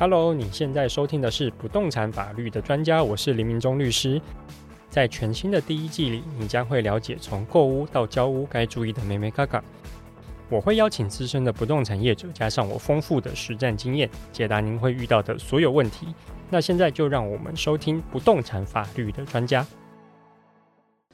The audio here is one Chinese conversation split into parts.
Hello，你现在收听的是不动产法律的专家，我是林明忠律师。在全新的第一季里，你将会了解从购屋到交屋该注意的每每嘎嘎。我会邀请资深的不动产业者，加上我丰富的实战经验，解答您会遇到的所有问题。那现在就让我们收听不动产法律的专家。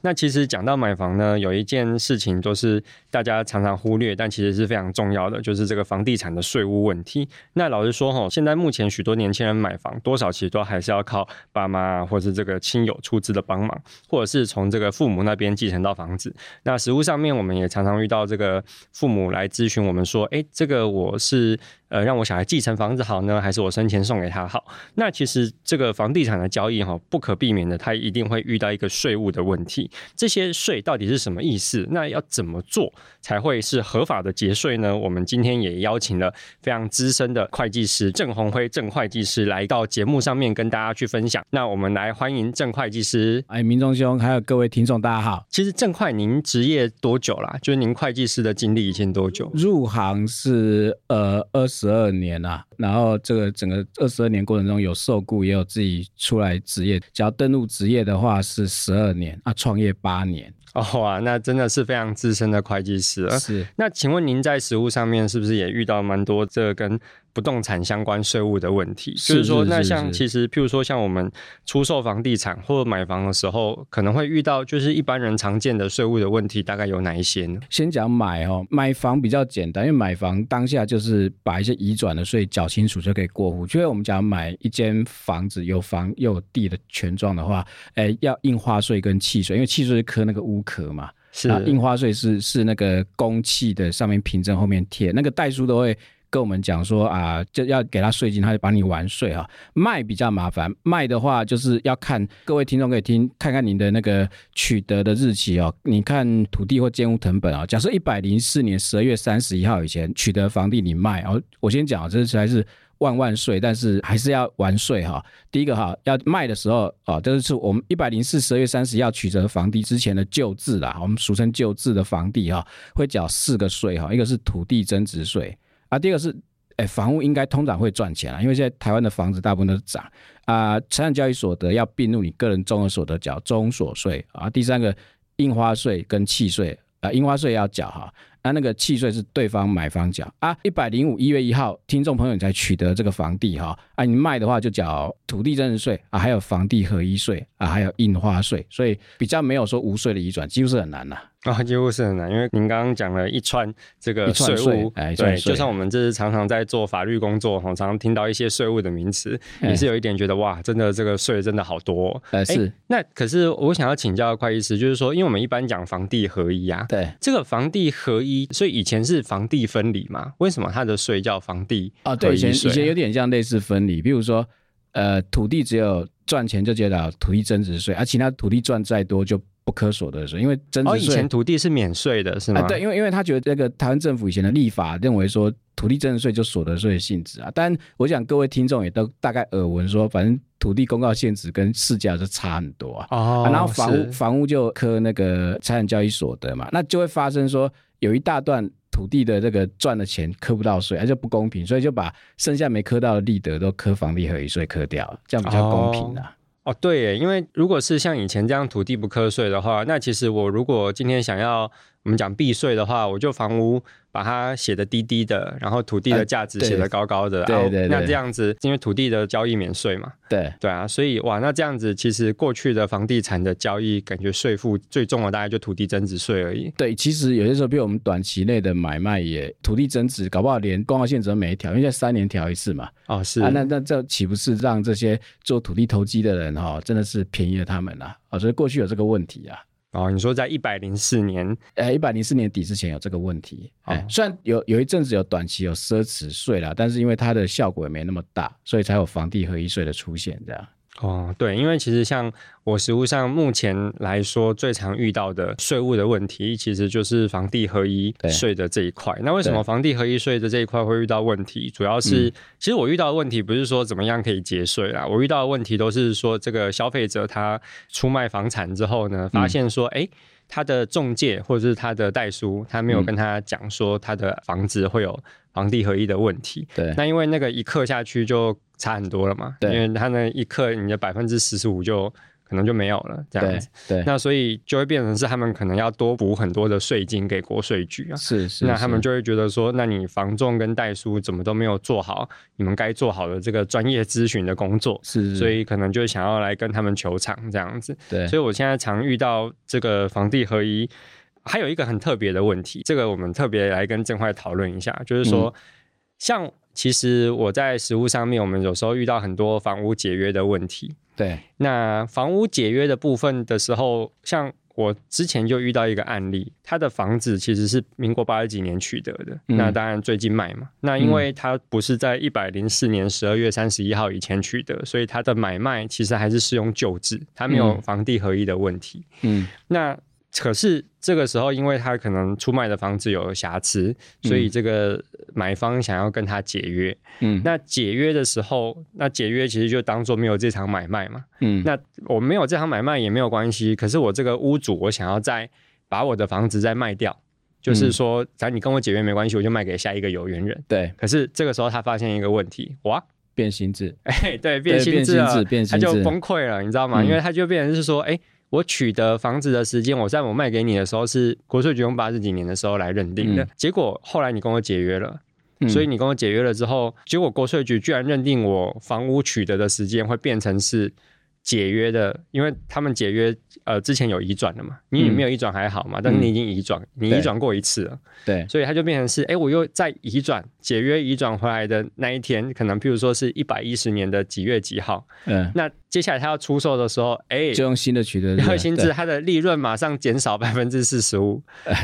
那其实讲到买房呢，有一件事情都是大家常常忽略，但其实是非常重要的，就是这个房地产的税务问题。那老实说哈，现在目前许多年轻人买房，多少其实都还是要靠爸妈或是这个亲友出资的帮忙，或者是从这个父母那边继承到房子。那实务上面，我们也常常遇到这个父母来咨询我们说，哎，这个我是。呃，让我小孩继承房子好呢，还是我生前送给他好？那其实这个房地产的交易哈，不可避免的，他一定会遇到一个税务的问题。这些税到底是什么意思？那要怎么做才会是合法的节税呢？我们今天也邀请了非常资深的会计师郑鸿辉郑会计师来到节目上面跟大家去分享。那我们来欢迎郑会计师。哎，明忠兄，还有各位听众，大家好。其实郑会，您职业多久啦？就是您会计师的经历已经多久？入行是呃二十。十二年啊，然后这个整个二十二年过程中有受雇，也有自己出来职业。只要登录职业的话是十二年啊，创业八年。哦哇，那真的是非常资深的会计师了。是，那请问您在实务上面是不是也遇到蛮多这跟不动产相关税务的问题？就是说，那像其实譬如说像我们出售房地产或者买房的时候，可能会遇到就是一般人常见的税务的问题，大概有哪一些呢？先讲买哦，买房比较简单，因为买房当下就是把一些移转的税缴清楚就可以过户。因为我们讲买一间房子有房又有地的权状的话，诶，要印花税跟契税，因为契税是刻那个屋壳嘛，是印花税是是那个公契的上面凭证后面贴，那个代书都会跟我们讲说啊，就要给他税金，他就帮你完税哈。卖比较麻烦，卖的话就是要看各位听众可以听看看您的那个取得的日期哦。你看土地或建物成本啊，假设一百零四年十二月三十一号以前取得房地，你卖哦，我先讲这才是。万万税，但是还是要完税哈。第一个哈，要卖的时候啊，这是我们一百零四十二月三十一要取得房地之前的旧制啦，我们俗称旧制的房地哈，会缴四个税哈。一个是土地增值税啊，第二个是哎，房屋应该通常会赚钱啊，因为现在台湾的房子大部分都是涨啊。财产交易所得要并入你个人综合所得缴综所税啊。第三个印花税跟契税啊，印花税要缴哈。那那个契税是对方买方缴啊，一百零五一月一号，听众朋友你才取得这个房地哈，啊，你卖的话就缴土地增值税啊，还有房地合一税啊，还有印花税，所以比较没有说无税的移转，几乎是很难的。几乎是很难，因为您刚刚讲了一串这个税务，哎，对，就像我们这是常常在做法律工作，常常听到一些税务的名词，也是有一点觉得哇，真的这个税真的好多哦。呃，是。那可是我想要请教会计师，就是说，因为我们一般讲房地合一啊，对，这个房地合一，所以以前是房地分离嘛？为什么它的税叫房地？啊，对，以前以前有点像类似分离，比如说，呃，土地只有赚钱就缴到土地增值税，而其他土地赚再多就。不课所得税，因为增值税、哦、以前土地是免税的，是吗？啊、对，因为因为他觉得这个台湾政府以前的立法认为说土地增值税就所得税的性质啊，但我想各位听众也都大概耳闻说，反正土地公告限值跟市价是差很多啊，哦、啊然后房屋房屋就课那个财产交易所得嘛，那就会发生说有一大段土地的这个赚的钱课不到税，而且不公平，所以就把剩下没课到的利得都课房地合一税课掉，这样比较公平啊。哦，对，因为如果是像以前这样土地不课税的话，那其实我如果今天想要我们讲避税的话，我就房屋。把它写的低低的，然后土地的价值写的高高的，对对对，那这样子，因为土地的交易免税嘛，对对啊，所以哇，那这样子其实过去的房地产的交易，感觉税负最重的大概就土地增值税而已。对，其实有些时候，比如我们短期内的买卖也土地增值，搞不好连公告现值都没调，因为在三年调一次嘛。哦，是啊，那那这岂不是让这些做土地投机的人哈、哦，真的是便宜了他们啊？哦，所以过去有这个问题啊。哦，你说在一百零四年，呃，一百零四年底之前有这个问题，哎、哦，虽然有有一阵子有短期有奢侈税啦，但是因为它的效果也没那么大，所以才有房地合一税的出现，这样。哦，对，因为其实像我实务上目前来说最常遇到的税务的问题，其实就是房地合一税的这一块。那为什么房地合一税的这一块会遇到问题？主要是，其实我遇到的问题不是说怎么样可以节税啦，我遇到的问题都是说这个消费者他出卖房产之后呢，发现说，哎、嗯。他的中介或者是他的代书，他没有跟他讲说他的房子会有房地合一的问题。对，那因为那个一刻下去就差很多了嘛。对，因为它那一克你的百分之四十五就。可能就没有了，这样子。对，对，那所以就会变成是他们可能要多补很多的税金给国税局啊。是是。那他们就会觉得说，那你房仲跟代书怎么都没有做好你们该做好的这个专业咨询的工作。是，是。所以可能就想要来跟他们求偿这样子。对。所以我现在常遇到这个房地合一，还有一个很特别的问题，这个我们特别来跟振坏讨论一下，就是说，嗯、像其实我在实务上面，我们有时候遇到很多房屋解约的问题。对，那房屋解约的部分的时候，像我之前就遇到一个案例，他的房子其实是民国八十几年取得的，嗯、那当然最近卖嘛。那因为他不是在一百零四年十二月三十一号以前取得，所以他的买卖其实还是适用旧制，他没有房地合一的问题。嗯，那。可是这个时候，因为他可能出卖的房子有瑕疵，所以这个买方想要跟他解约。嗯，那解约的时候，那解约其实就当做没有这场买卖嘛。嗯，那我没有这场买卖也没有关系。可是我这个屋主，我想要再把我的房子再卖掉，就是说，咱你跟我解约没关系，我就卖给下一个有缘人。对。可是这个时候他发现一个问题，哇，变形制。哎，对，变形制，他就崩溃了，你知道吗？因为他就变成是说，哎。我取得房子的时间，我在我卖给你的时候是国税局用八十几年的时候来认定的，嗯、结果后来你跟我解约了，嗯、所以你跟我解约了之后，结果国税局居然认定我房屋取得的时间会变成是。解约的，因为他们解约，呃，之前有移转的嘛，你没有移转还好嘛，嗯、但是你已经移转，嗯、你移转过一次了，对，所以它就变成是，哎、欸，我又再移转解约移转回来的那一天，可能譬如说是一百一十年的几月几号，嗯，那接下来他要出售的时候，哎、欸，就用新的取得，然后新制，它的利润马上减少百分之四十五，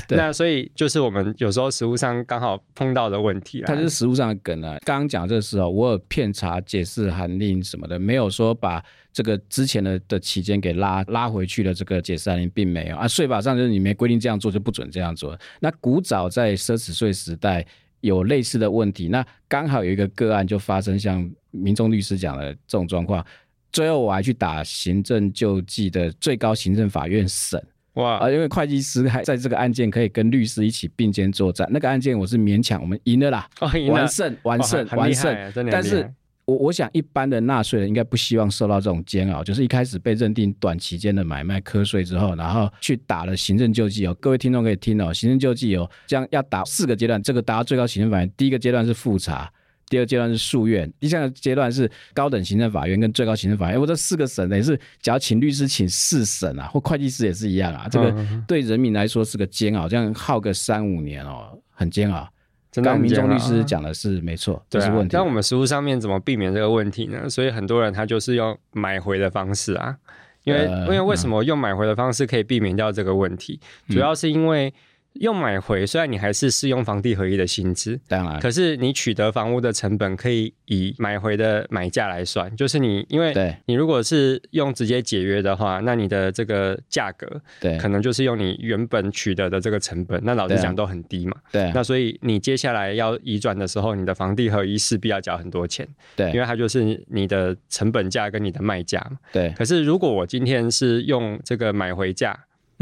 那所以就是我们有时候实物上刚好碰到的问题，它就是实务上的梗啊。刚刚讲这个时候，我有片查解释函令什么的，没有说把。这个之前的的期间给拉拉回去的这个解释函令并没有啊，税法上就是你没规定这样做就不准这样做。那古早在奢侈税时代有类似的问题，那刚好有一个个案就发生像民众律师讲的这种状况，最后我还去打行政救济的最高行政法院审哇啊，因为会计师还在这个案件可以跟律师一起并肩作战，那个案件我是勉强我们赢了啦，哦、赢了完胜完胜、哦、完胜，但是。我我想，一般的纳税人应该不希望受到这种煎熬，就是一开始被认定短期间的买卖课税之后，然后去打了行政救济哦。各位听众可以听哦，行政救济哦，这样要打四个阶段，这个达到最高行政法院，第一个阶段是复查，第二阶段是诉愿，第三个阶段是高等行政法院跟最高行政法院。我这四个省等于是，只要请律师请四审啊，或会计师也是一样啊。这个对人民来说是个煎熬，这样耗个三五年哦，很煎熬。刚民众律师讲的是没错，这是问题。但我们实务上面怎么避免这个问题呢？所以很多人他就是用买回的方式啊，因为因为为什么用买回的方式可以避免掉这个问题？主要是因为。用买回，虽然你还是适用房地合一的薪资，当然，可是你取得房屋的成本可以以买回的买价来算，就是你因为你如果是用直接解约的话，那你的这个价格，对，可能就是用你原本取得的这个成本，那老实讲都很低嘛，对，那所以你接下来要移转的时候，你的房地合一势必要缴很多钱，对，因为它就是你的成本价跟你的卖价嘛，对。可是如果我今天是用这个买回价。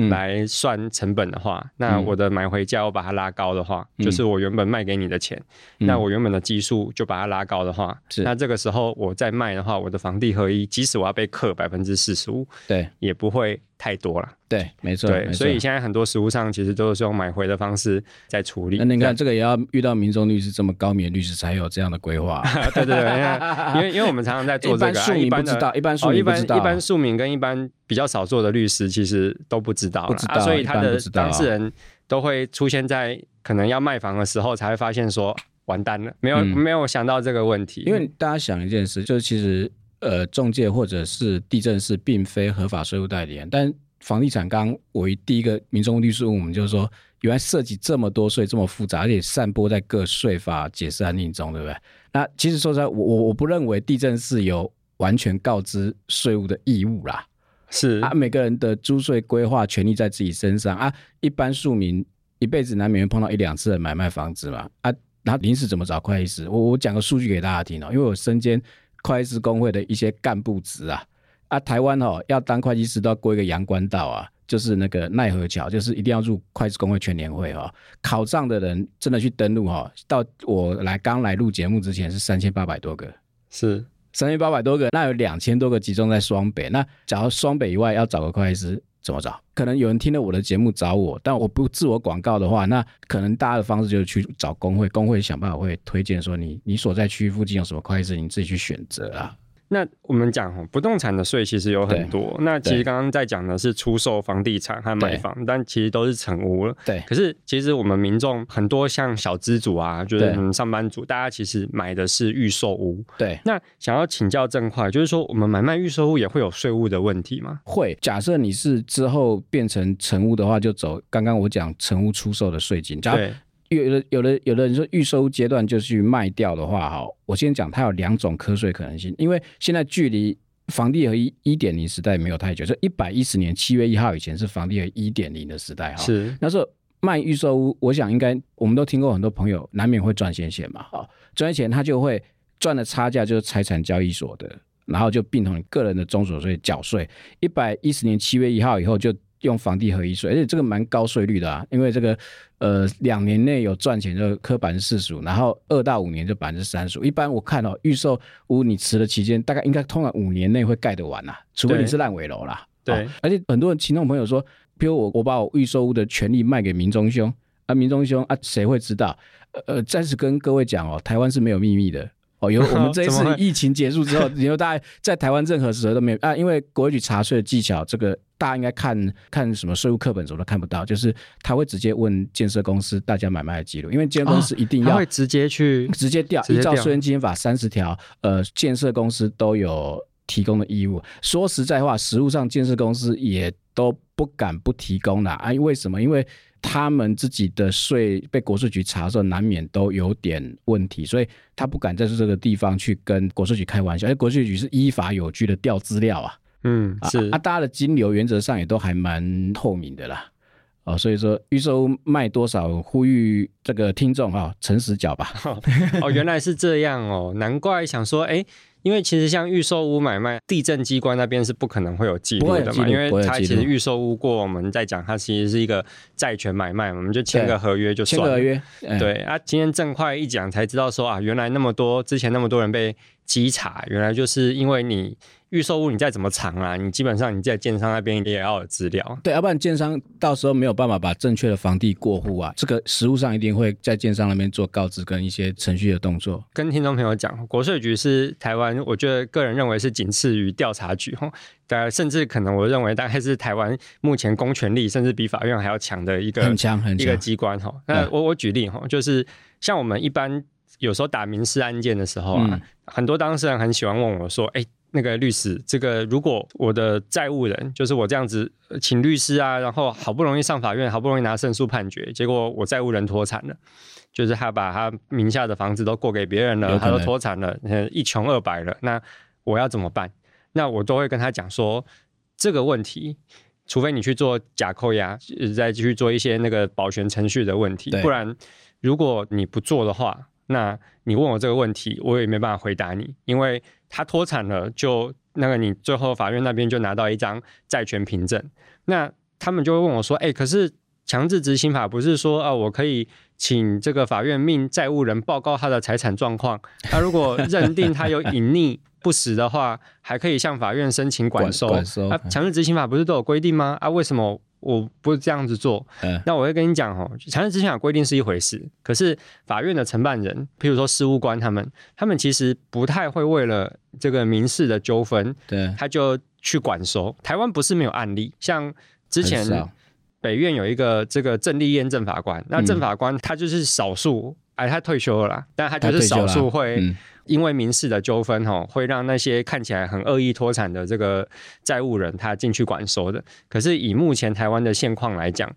来算成本的话，嗯、那我的买回价我把它拉高的话，嗯、就是我原本卖给你的钱，嗯、那我原本的基数就把它拉高的话，是。那这个时候我再卖的话，我的房地合一，即使我要被克百分之四十五，对，也不会太多了。对，没错，对，所以现在很多实物上其实都是用买回的方式在处理。那你看，这个也要遇到民众律师这么高明的律师才有这样的规划。对对对，因为 因为我们常常在做这个，一般不知道，一般庶民不知道，一般庶民跟一般比较少做的律师其实都不知道，不知道，所以他的当事人都会出现在可能要卖房的时候才会发现说完蛋了，没有没有想到这个问题。因为大家想一件事，就是其实呃，中介或者是地政士并非合法税务代理人，但房地产刚我第一个民众律师问我们，就是说，原来涉及这么多税，这么复杂，而且散播在各税法解释案例中，对不对？那其实说实在，我我我不认为地政士有完全告知税务的义务啦。是啊，每个人的租税规划权利在自己身上啊。一般庶民一辈子难免会碰到一两次的买卖房子嘛啊，然后临时怎么找会计师？我我讲个数据给大家听哦，因为我身兼会计师公会的一些干部职啊。啊，台湾哦，要当会计师都要过一个阳关道啊，就是那个奈何桥，就是一定要入会计公会全联会哈、哦。考上的人真的去登录哈、哦，到我来刚来录节目之前是三千八百多个，是三千八百多个，那有两千多个集中在双北。那假如双北以外要找个会计师，怎么找？可能有人听了我的节目找我，但我不自我广告的话，那可能大家的方式就是去找工会，工会想办法会推荐说你你所在区域附近有什么会计师，你自己去选择啊。那我们讲不动产的税其实有很多。那其实刚刚在讲的是出售房地产和买房，但其实都是成屋了。对。可是其实我们民众很多像小资族啊，就是上班族，大家其实买的是预售屋。对。那想要请教正块，就是说我们买卖预售屋也会有税务的问题吗？会。假设你是之后变成成屋的话，就走刚刚我讲成屋出售的税金。对。有的有的有的人说预售阶段就去卖掉的话，哈，我先讲它有两种瞌睡可能性，因为现在距离房地合一一点零时代没有太久，就一百一十年七月一号以前是房地合一点零的时代，哈，是。那时候卖预售屋，我想应该我们都听过很多朋友难免会赚些钱嘛，哈，赚钱他就会赚的差价就是财产交易所的，然后就并同你个人的中所税缴税，一百一十年七月一号以后就。用房地合一税，而且这个蛮高税率的啊，因为这个呃两年内有赚钱就扣百分之四十五，然后二到五年就百分之三十五。一般我看哦，预售屋你持的期间大概应该通常五年内会盖得完啊，除非你是烂尾楼啦。对，哦、而且很多人听众朋友说，比如我我把我预售屋的权利卖给民中兄啊，民中兄啊，谁会知道？呃，暂时跟各位讲哦，台湾是没有秘密的哦。有 我们这一次疫情结束之后，以后大家在台湾任何时候都没有啊，因为国税局查税的技巧这个。大家应该看看什么税务课本，什么都看不到，就是他会直接问建设公司大家买卖的记录，因为建设公司一定要、哦、会直接去直接调，依照税捐基金法三十条，呃，建设公司都有提供的义务。说实在话，实务上建设公司也都不敢不提供的啊。为什么？因为他们自己的税被国税局查的时候，难免都有点问题，所以他不敢在这个地方去跟国税局开玩笑。因为国税局是依法有据的调资料啊。嗯，是啊，啊，大家的金流原则上也都还蛮透明的啦，哦，所以说预售卖多少，呼吁这个听众啊，诚实缴吧。哦，原来是这样哦，难怪想说，哎，因为其实像预售屋买卖，地震机关那边是不可能会有记录的嘛，因为它其实预售屋过，我们在讲它其实是一个债权买卖，我们就签个合约就算了。签个合约，对啊，今天正快一讲才知道说啊，原来那么多之前那么多人被稽查，原来就是因为你。预售屋你再怎么藏啊，你基本上你在建商那边也要有资料。对，要不然建商到时候没有办法把正确的房地过户啊。这个实务上一定会在建商那边做告知跟一些程序的动作。跟听众朋友讲，国税局是台湾，我觉得个人认为是仅次于调查局哈，呃，甚至可能我认为大概是台湾目前公权力甚至比法院还要强的一个很强很强一个机关哈。那我我举例哈，就是像我们一般有时候打民事案件的时候啊，嗯、很多当事人很喜欢问我说，哎。那个律师，这个如果我的债务人就是我这样子请律师啊，然后好不容易上法院，好不容易拿胜诉判决，结果我债务人脱产了，就是他把他名下的房子都过给别人了，他都脱产了，一穷二白了，那我要怎么办？那我都会跟他讲说，这个问题，除非你去做假扣押，再继续做一些那个保全程序的问题，不然如果你不做的话，那你问我这个问题，我也没办法回答你，因为。他脱产了，就那个你最后法院那边就拿到一张债权凭证，那他们就会问我说：“哎、欸，可是强制执行法不是说啊，我可以请这个法院命债务人报告他的财产状况，他如果认定他有隐匿不实的话，还可以向法院申请管收。管收啊，强制执行法不是都有规定吗？啊，为什么？”我不是这样子做，嗯、那我会跟你讲哦，强制执行法规定是一回事，可是法院的承办人，譬如说事务官他们，他们其实不太会为了这个民事的纠纷，对，他就去管收。台湾不是没有案例，像之前北院有一个这个郑立燕郑法官，那郑法官他就是少数，哎，他退休了啦，但他就是少数会。因为民事的纠纷，哈，会让那些看起来很恶意脱产的这个债务人，他进去管收的。可是以目前台湾的现况来讲，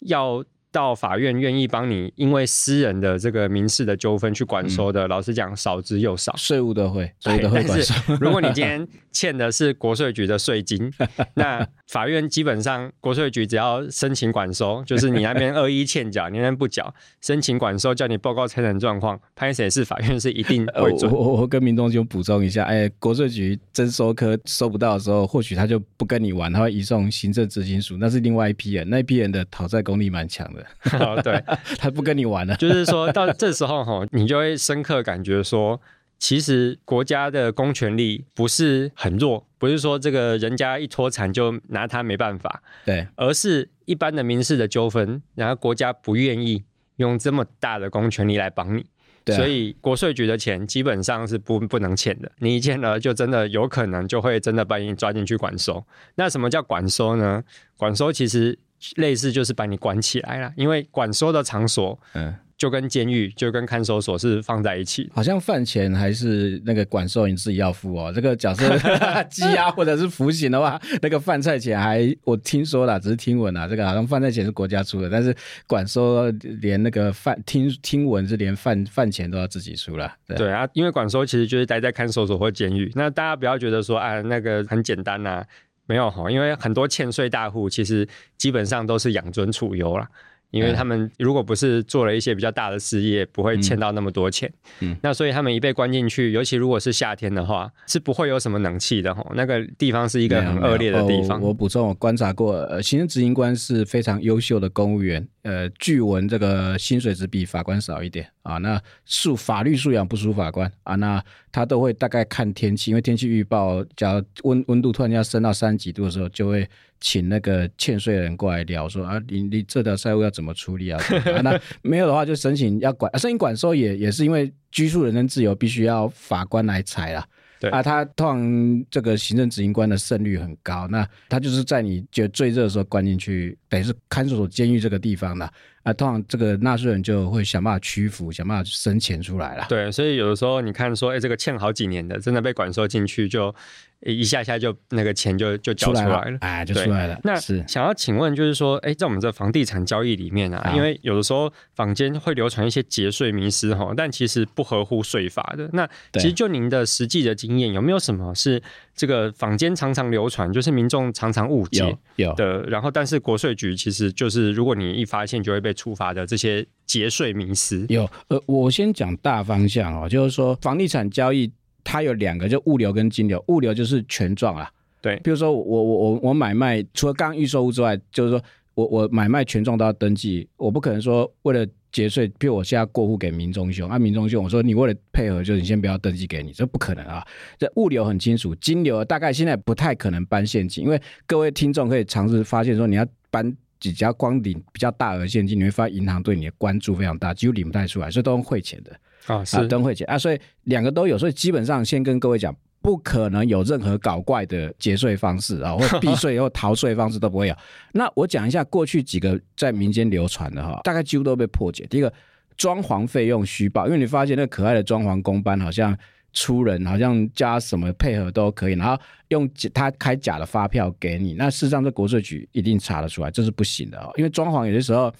要。到法院愿意帮你，因为私人的这个民事的纠纷去管收的，嗯、老实讲少之又少。税务的会，税务都会管收。如果你今天欠的是国税局的税金，那法院基本上国税局只要申请管收，就是你那边 恶意欠缴，你那边不缴，申请管收叫你报告财产状况，判谁是法院是一定会准。我我跟民众就补充一下，哎，国税局征收科收不到的时候，或许他就不跟你玩，他会移送行政执行署，那是另外一批人，那一批人的讨债功力蛮强的。哦，对，他不跟你玩了。就是说到这时候哈，你就会深刻感觉说，其实国家的公权力不是很弱，不是说这个人家一脱产就拿他没办法，对，而是一般的民事的纠纷，然后国家不愿意用这么大的公权力来帮你。啊、所以国税局的钱基本上是不不能欠的，你一欠了就真的有可能就会真的把你抓进去管收。那什么叫管收呢？管收其实类似就是把你关起来了，因为管收的场所，嗯。就跟监狱，就跟看守所是放在一起。好像饭钱还是那个管收你自己要付哦。这个假设 羁押或者是服刑的话，那个饭菜钱还我听说了，只是听闻啊。这个好像饭菜钱是国家出的，但是管收连那个饭听听闻是连饭饭钱都要自己出了。对，对啊，因为管收其实就是待在看守所或监狱。那大家不要觉得说啊，那个很简单呐、啊，没有哈，因为很多欠税大户其实基本上都是养尊处优了。因为他们如果不是做了一些比较大的事业，不会欠到那么多钱。嗯，那所以他们一被关进去，尤其如果是夏天的话，是不会有什么冷气的吼。那个地方是一个很恶劣的地方。我补充，我观察过，呃，行政执行官是非常优秀的公务员。呃，据闻这个薪水只比法官少一点啊。那素法律素养不输法官啊。那他都会大概看天气，因为天气预报，假如温温度突然间要升到三十几度的时候，就会请那个欠税人过来聊，说啊，你你这条债务要怎么处理啊？啊那没有的话，就申请要管，申请管收也也是因为拘束人身自由，必须要法官来裁啦。对啊，他通常这个行政执行官的胜率很高，那他就是在你觉得最热的时候关进去，等于是看守所、监狱这个地方的啊，通常这个纳税人就会想办法屈服，想办法生钱出来了。对，所以有的时候你看说，哎，这个欠好几年的，真的被管收进去就。一下下就那个钱就就交出来了，来了哎，就出来了。那是想要请问，就是说，哎，在我们这房地产交易里面啊，啊因为有的时候坊间会流传一些节税迷思哈，但其实不合乎税法的。那其实就您的实际的经验，有没有什么是这个坊间常常流传，就是民众常常误解有的？然后，但是国税局其实就是如果你一发现就会被处罚的这些节税迷思。有，呃，我先讲大方向哦，就是说房地产交易。它有两个，就物流跟金流。物流就是权状啊，对。比如说我我我我买卖，除了刚预售屋之外，就是说我我买卖权状都要登记。我不可能说为了节税，比如我现在过户给民众兄，啊民众兄，我说你为了配合，就是你先不要登记给你，这不可能啊。这物流很清楚，金流大概现在不太可能搬现金，因为各位听众可以尝试发现说，你要搬几家光领比较大额现金，你会发现银行对你的关注非常大，几乎领不太出来，所以都用汇钱的。啊，是都用汇钱啊，所以两个都有，所以基本上先跟各位讲，不可能有任何搞怪的节税方式啊，或 避税或逃税方式都不会有。那我讲一下过去几个在民间流传的哈，大概几乎都被破解。第一个，装潢费用虚报，因为你发现那个可爱的装潢工班好像出人，好像加什么配合都可以，然后用他开假的发票给你，那事实上这国税局一定查得出来，这是不行的哦，因为装潢有些时候。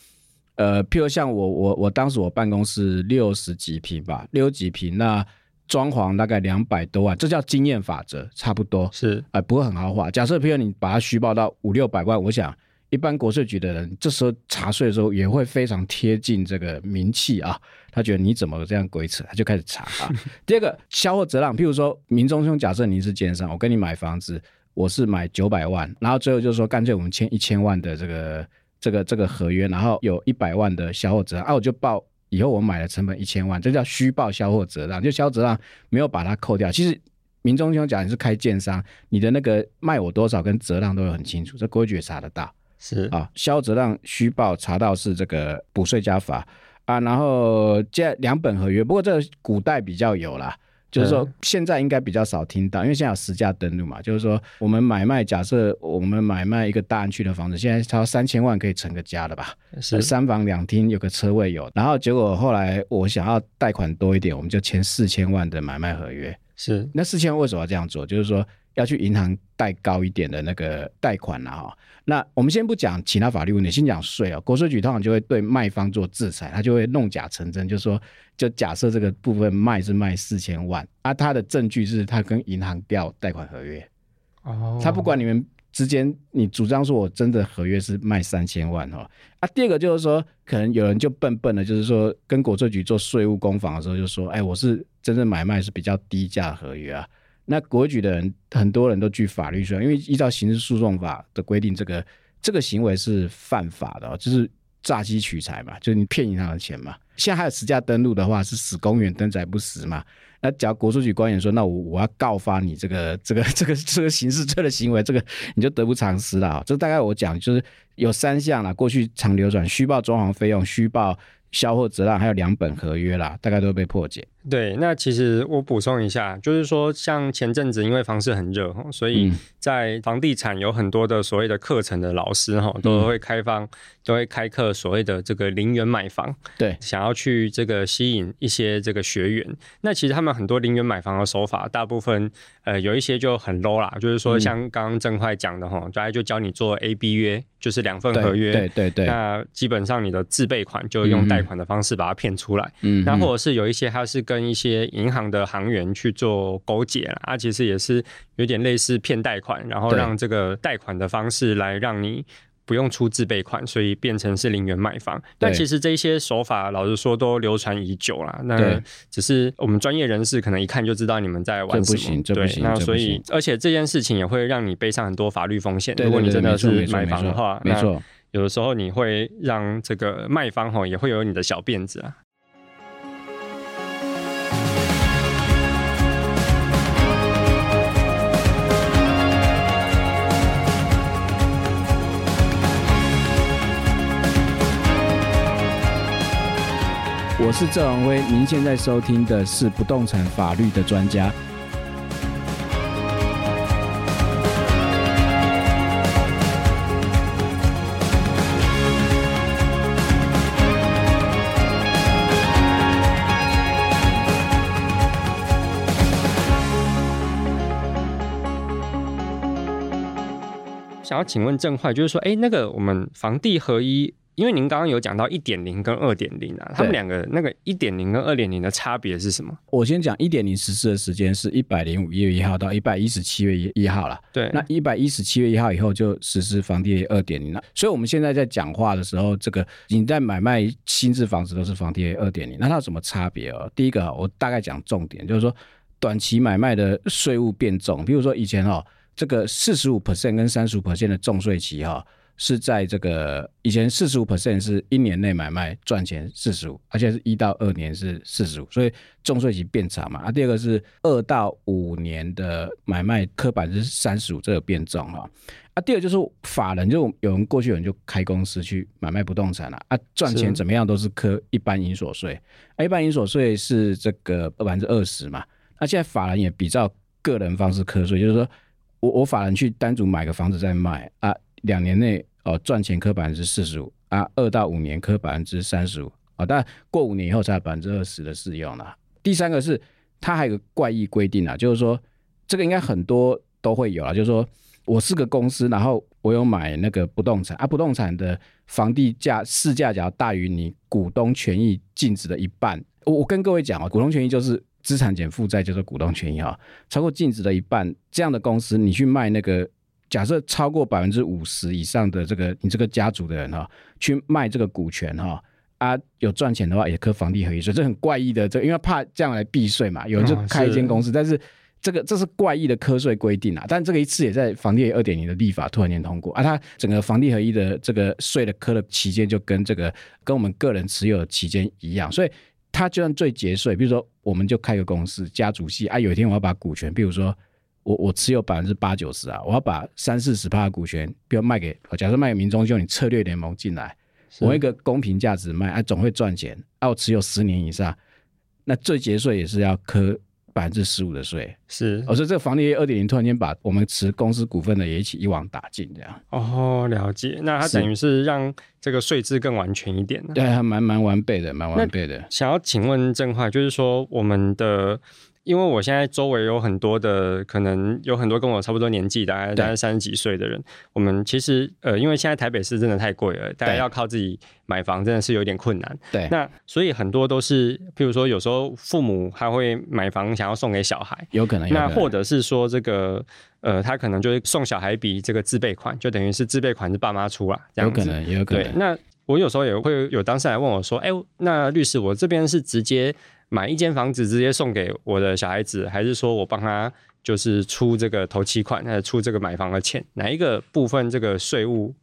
呃，譬如像我我我当时我办公室六十几平吧，六十几平，那装潢大概两百多万，这叫经验法则，差不多是，哎、呃，不会很豪华。假设譬如你把它虚报到五六百万，我想一般国税局的人这时候查税的时候也会非常贴近这个名气啊，他觉得你怎么这样鬼扯，他就开始查啊。第二个销货折让，譬如说民众兄，假设您是奸商，我跟你买房子，我是买九百万，然后最后就是说干脆我们签一千万的这个。这个这个合约，然后有一百万的销货折让，啊，我就报以后我买的成本一千万，这叫虚报销货折让，就销折让没有把它扣掉。其实民众兄讲你是开建商，你的那个卖我多少跟折让都有很清楚，这规矩也查得到。是啊，销折让虚报查到是这个补税加罚啊，然后这两本合约，不过这个古代比较有啦。就是说，现在应该比较少听到，因为现在有实价登录嘛。就是说，我们买卖，假设我们买卖一个大安区的房子，现在超三千万可以成个家了吧？是三房两厅，有个车位有。然后结果后来我想要贷款多一点，我们就签四千万的买卖合约。是那四千万为什么要这样做？就是说要去银行贷高一点的那个贷款了哈。那我们先不讲其他法律问题，先讲税啊。国税局通常就会对卖方做制裁，他就会弄假成真，就是说，就假设这个部分卖是卖四千万，啊，他的证据是他跟银行调贷款合约，哦，他不管你们之间，你主张说我真的合约是卖三千万哈，啊，第二个就是说，可能有人就笨笨的，就是说跟国税局做税务攻防的时候，就说，哎，我是真正买卖是比较低价合约啊。那国局的人很多人都据法律说，因为依照刑事诉讼法的规定，这个这个行为是犯法的，就是诈欺取财嘛，就是你骗银行的钱嘛。现在还有实价登录的话，是死公园登载不实嘛？那假如国税局官员说，那我我要告发你这个这个这个这个刑事罪的行为，这个你就得不偿失了啊！这大概我讲就是有三项啦，过去常流转虚报装潢费用、虚报销货折让，还有两本合约啦，大概都被破解。对，那其实我补充一下，就是说，像前阵子因为房市很热哈，所以在房地产有很多的所谓的课程的老师哈，都会开放，嗯、都会开课所谓的这个零元买房，对，想要去这个吸引一些这个学员。那其实他们很多零元买房的手法，大部分呃有一些就很 low 啦，就是说像刚刚正坏讲的哈，大概就教你做 A B 约，就是两份合约，对对对，那基本上你的自备款就用贷款的方式把它骗出来，嗯，那或者是有一些它是跟跟一些银行的行员去做勾结了，啊，其实也是有点类似骗贷款，然后让这个贷款的方式来让你不用出自备款，所以变成是零元买房。但其实这些手法，老实说都流传已久啦。那只是我们专业人士可能一看就知道你们在玩什么。不行，不行。对，那所以而且这件事情也会让你背上很多法律风险。如果你真的是买房的话，没错，有的时候你会让这个卖方吼也会有你的小辫子啊。我是郑王威，您现在收听的是不动产法律的专家。想要请问郑坏，就是说，哎，那个我们房地合一。因为您刚刚有讲到一点零跟二点零啊，他们两个那个一点零跟二点零的差别是什么？我先讲一点零实施的时间是一百零五月一号到一百一十七月一号了。对，那一百一十七月一号以后就实施房地二点零了。所以我们现在在讲话的时候，这个你在买卖新置房子都是房地二点零。那它有什么差别哦？第一个我大概讲重点，就是说短期买卖的税务变重，比如说以前哦，这个四十五 percent 跟三十五 percent 的重税期哈。是在这个以前四十五 percent 是一年内买卖赚钱四十五，而且是一到二年是四十五，所以重税期变长嘛。啊，第二个是二到五年的买卖科版是三十五，这个变重哈。啊，第二就是法人，就有人过去有人就开公司去买卖不动产了啊，赚钱怎么样都是科一般营所税，啊，一般营所税是这个百分之二十嘛。那现在法人也比照个人方式课税，就是说我我法人去单独买个房子再卖啊。两年内哦赚钱科百分之四十五啊，二到五年科百分之三十五啊，但过五年以后才有百分之二十的适用了。第三个是它还有个怪异规定啊，就是说这个应该很多都会有啊，就是说我是个公司，然后我有买那个不动产啊，不动产的房地价市价只要大于你股东权益净值的一半，我我跟各位讲啊，股东权益就是资产减负债就是股东权益哈，超过净值的一半这样的公司，你去卖那个。假设超过百分之五十以上的这个你这个家族的人哈，去卖这个股权哈啊，有赚钱的话也课房地合一税，这很怪异的，这因为怕这样来避税嘛，有人就开一间公司，但是这个这是怪异的科税规定啊。但这个一次也在房地二点零的立法突然间通过啊，它整个房地合一的这个税的科的期间就跟这个跟我们个人持有的期间一样，所以它就算最节税，比如说我们就开个公司家族系啊，有一天我要把股权，比如说。我我持有百分之八九十啊，我要把三四十趴的股权，比如卖给，假设卖给民众，就你策略联盟进来，我一个公平价值卖，啊总会赚钱，啊我持有十年以上，那最节税也是要科百分之十五的税，是，我说这个房地二点零突然间把我们持公司股份的也一起一网打尽这样。哦，了解，那它等于是让这个税制更完全一点，对，还蛮蛮完备的，蛮完备的。想要请问正坏，就是说我们的。因为我现在周围有很多的，可能有很多跟我差不多年纪，大概大概三十几岁的人。我们其实呃，因为现在台北市真的太贵了，大家要靠自己买房真的是有点困难。对，那所以很多都是，譬如说有时候父母他会买房想要送给小孩，有可能。那或者是说这个呃，他可能就是送小孩一笔这个自备款，就等于是自备款是爸妈出了，这样子。有可能，有可能。对，那我有时候也会有当事人来问我说：“哎，那律师，我这边是直接。”买一间房子直接送给我的小孩子，还是说我帮他就是出这个头期款，还是出这个买房的钱？哪一个部分这个税务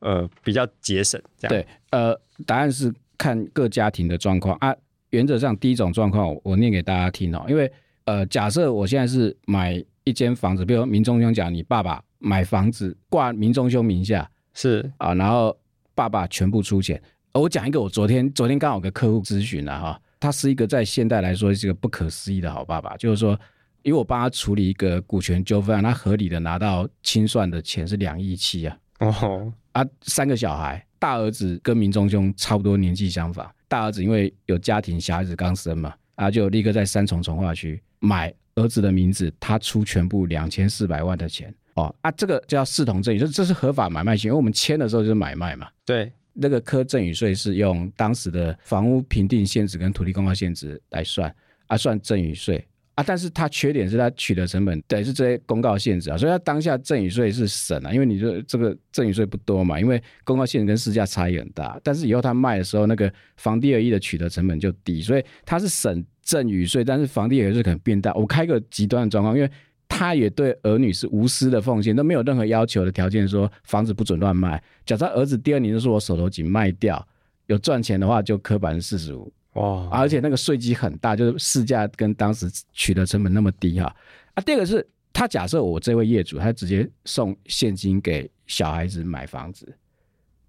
呃比较节省？这样对，呃，答案是看各家庭的状况啊。原则上，第一种状况我念给大家听哦，因为呃，假设我现在是买一间房子，比如民中兄讲，你爸爸买房子挂民中兄名下是啊，然后爸爸全部出钱。我讲一个，我昨天昨天刚好有个客户咨询了哈，他是一个在现代来说是一个不可思议的好爸爸，就是说，因为我帮他处理一个股权纠纷，他合理的拿到清算的钱是两亿七啊，哦，啊，三个小孩，大儿子跟民众兄差不多年纪相仿。大儿子因为有家庭，小孩子刚生嘛，啊，就立刻在三重重化区买儿子的名字，他出全部两千四百万的钱哦，啊，这个叫视同赠与，这这是合法买卖型，因为我们签的时候就是买卖嘛。对，那个课赠与税是用当时的房屋评定现值跟土地公告现值来算，啊，算赠与税。啊，但是它缺点是它取得成本等于是这些公告限制啊，所以它当下赠与税是省啊，因为你说这个赠与税不多嘛，因为公告限制跟市价差异很大，但是以后他卖的时候那个房地合一的取得成本就低，所以它是省赠与税，但是房地合一税可能变大。我开个极端的状况，因为他也对儿女是无私的奉献，都没有任何要求的条件，说房子不准乱卖。假设儿子第二年就说我手头紧卖掉，有赚钱的话就扣百分之四十五。哇！而且那个税基很大，就是市价跟当时取得成本那么低哈。啊，第二个是他假设我这位业主，他直接送现金给小孩子买房子，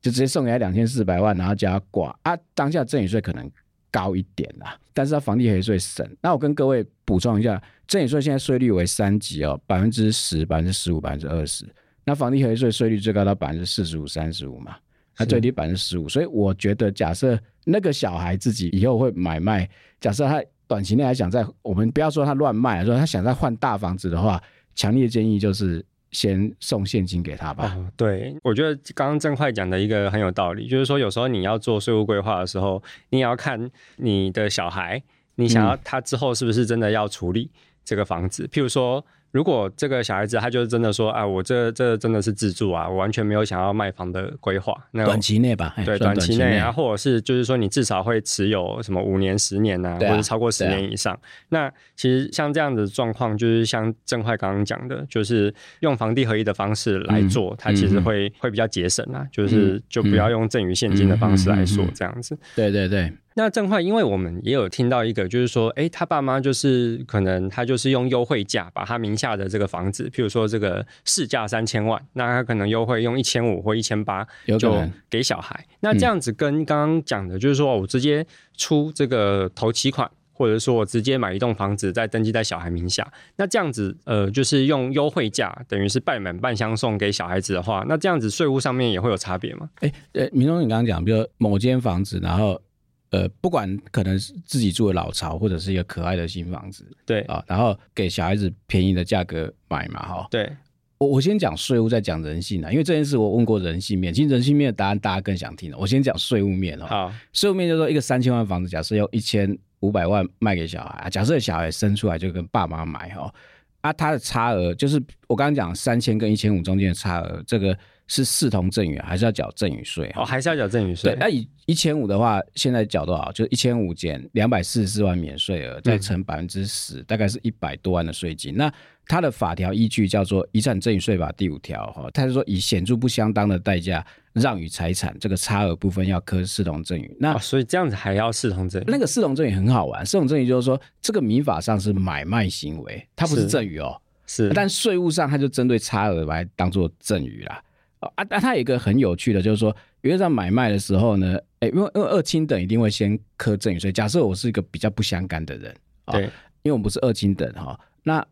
就直接送给他两千四百万，然后叫他挂啊。当下赠与税可能高一点啦，但是他房地合一税省。那我跟各位补充一下，赠与税现在税率为三级哦，百分之十、百分之十五、百分之二十。那房地合一税税率最高到百分之四十五、三十五嘛。那最低百分之十五，所以我觉得，假设那个小孩自己以后会买卖，假设他短期内还想在，我们不要说他乱卖，说他想再换大房子的话，强烈建议就是先送现金给他吧。哦、对，我觉得刚刚郑快讲的一个很有道理，就是说有时候你要做税务规划的时候，你也要看你的小孩，你想要他之后是不是真的要处理这个房子，嗯、譬如说。如果这个小孩子他就是真的说，啊，我这这真的是自住啊，我完全没有想要卖房的规划。那短期内吧，对，短期内啊，或者是就是说你至少会持有什么五年、十年啊，啊或者超过十年以上。啊、那其实像这样的状况，就是像郑坏刚刚讲的，就是用房地合一的方式来做，嗯、它其实会、嗯、会比较节省啊，就是就不要用赠与现金的方式来说这样子。对对对。那正坏，因为我们也有听到一个，就是说，哎，他爸妈就是可能他就是用优惠价把他名下的这个房子，譬如说这个市价三千万，那他可能优惠用一千五或一千八就给小孩。那这样子跟刚刚讲的，就是说我直接出这个头期款，或者说我直接买一栋房子再登记在小孩名下，那这样子呃，就是用优惠价，等于是半买半相送给小孩子的话，那这样子税务上面也会有差别吗？哎，呃，明东，你刚刚讲，比如某间房子，然后。呃，不管可能是自己住的老巢，或者是一个可爱的新房子，对啊，然后给小孩子便宜的价格买嘛，哈，对。我我先讲税务，再讲人性啊，因为这件事我问过人性面，其实人性面的答案大家更想听了。我先讲税务面哦，好，税务面就是说一个三千万房子，假设用一千五百万卖给小孩，假设小孩生出来就跟爸妈买哈，啊，他的差额就是我刚刚讲三千跟一千五中间的差额，这个。是视同赠与还是要缴赠与税？哦，还是要缴赠与税？对，那以一千五的话，现在缴多少？就一千五减两百四十四万免税额，再乘百分之十，大概是一百多万的税金。那它的法条依据叫做《遗产赠与税法》第五条，哈，它是说以显著不相当的代价让与财产，这个差额部分要课视同赠与。那、哦、所以这样子还要视同赠与？那个视同赠与很好玩，视同赠与就是说这个民法上是买卖行为，它不是赠与哦，是，但税务上它就针对差额来当做赠与啦。啊，但它有一个很有趣的，就是说，原则上买卖的时候呢，哎，因为因为二亲等一定会先课赠与税。假设我是一个比较不相干的人，对，因为我们不是二亲等哈，那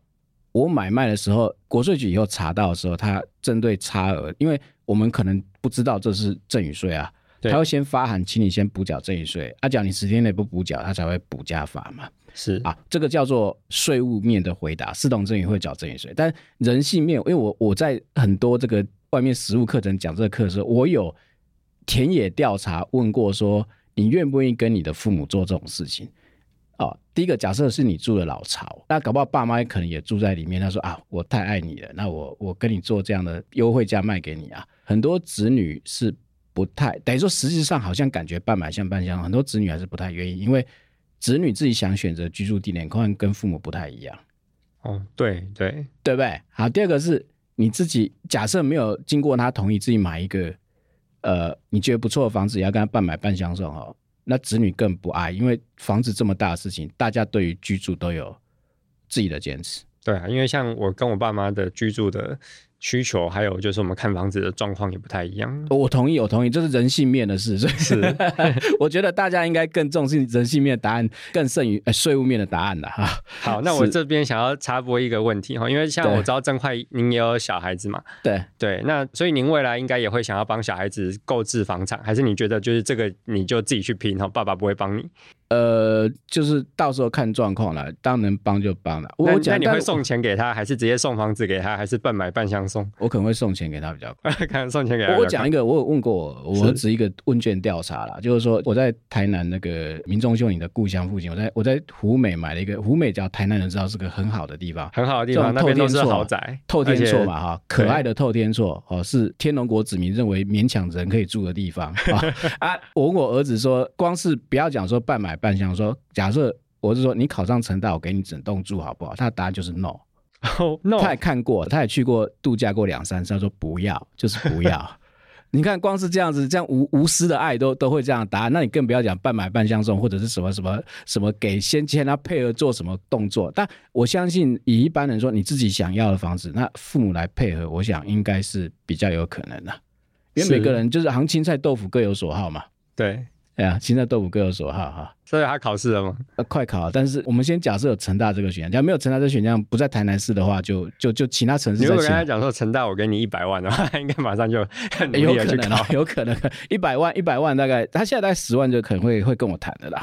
我买卖的时候，国税局以后查到的时候，他针对差额，因为我们可能不知道这是赠与税啊，他会先发函，请你先补缴赠与税，啊，讲你十天内不补缴，他才会补加罚嘛。是啊，这个叫做税务面的回答，视同赠与会缴赠与税，但人性面，因为我我在很多这个。外面实务课程讲这个课的时候，我有田野调查问过，说你愿不愿意跟你的父母做这种事情？哦，第一个假设是你住的老巢，那搞不好爸妈可能也住在里面。他说啊，我太爱你了，那我我跟你做这样的优惠价卖给你啊。很多子女是不太，等于说实际上好像感觉半买像半相，很多子女还是不太愿意，因为子女自己想选择居住地点，可能跟父母不太一样。哦，对对对不对？好，第二个是。你自己假设没有经过他同意，自己买一个，呃，你觉得不错的房子，也要跟他半买半相送哦。那子女更不爱，因为房子这么大的事情，大家对于居住都有自己的坚持。对啊，因为像我跟我爸妈的居住的。需求还有就是我们看房子的状况也不太一样。我同意，我同意，这是人性面的事。所以是，我觉得大家应该更重视人性面的答案，更胜于税务面的答案的哈。好，那我这边想要插播一个问题哈，因为像我知道郑快您也有小孩子嘛，对对，那所以您未来应该也会想要帮小孩子购置房产，还是你觉得就是这个你就自己去拼，哈，爸爸不会帮你？呃，就是到时候看状况了，当能帮就帮了。我讲那你会送钱给他，还是直接送房子给他，还是半买半相送？我可能会送钱给他比较快。看送钱给他。我讲一个，我有问过我儿子一个问卷调查啦，就是说我在台南那个民众秀你的故乡附近，我在我在湖美买了一个湖美，叫台南人知道是个很好的地方，很好的地方，那边都是豪宅，透天厝嘛哈，可爱的透天厝哦，是天龙国子民认为勉强人可以住的地方 啊。我问我儿子说，光是不要讲说半买半箱，说。假设我是说你考上成大，我给你整栋住好不好？他的答案就是 no。Oh, no. 他也看过，他也去过度假过两三次，他说不要，就是不要。你看，光是这样子，这样无无私的爱都都会这样答案，那你更不要讲半买半相送或者是什么什么什么给先签他配合做什么动作。但我相信以一般人说，你自己想要的房子，那父母来配合，我想应该是比较有可能的，因为每个人就是行青菜豆腐各有所好嘛。对，哎呀，青菜豆腐各有所好哈。所以他考试了吗？呃，快考了。但是我们先假设有成大这个选项，假如没有成大这个选项，不在台南市的话，就就就其他城市。如果跟他讲说成大，我给你一百万的话，他 应该马上就很努力的去考。有可能，有可能一百万，一百万大概他现在大概十万就可能会会跟我谈的啦。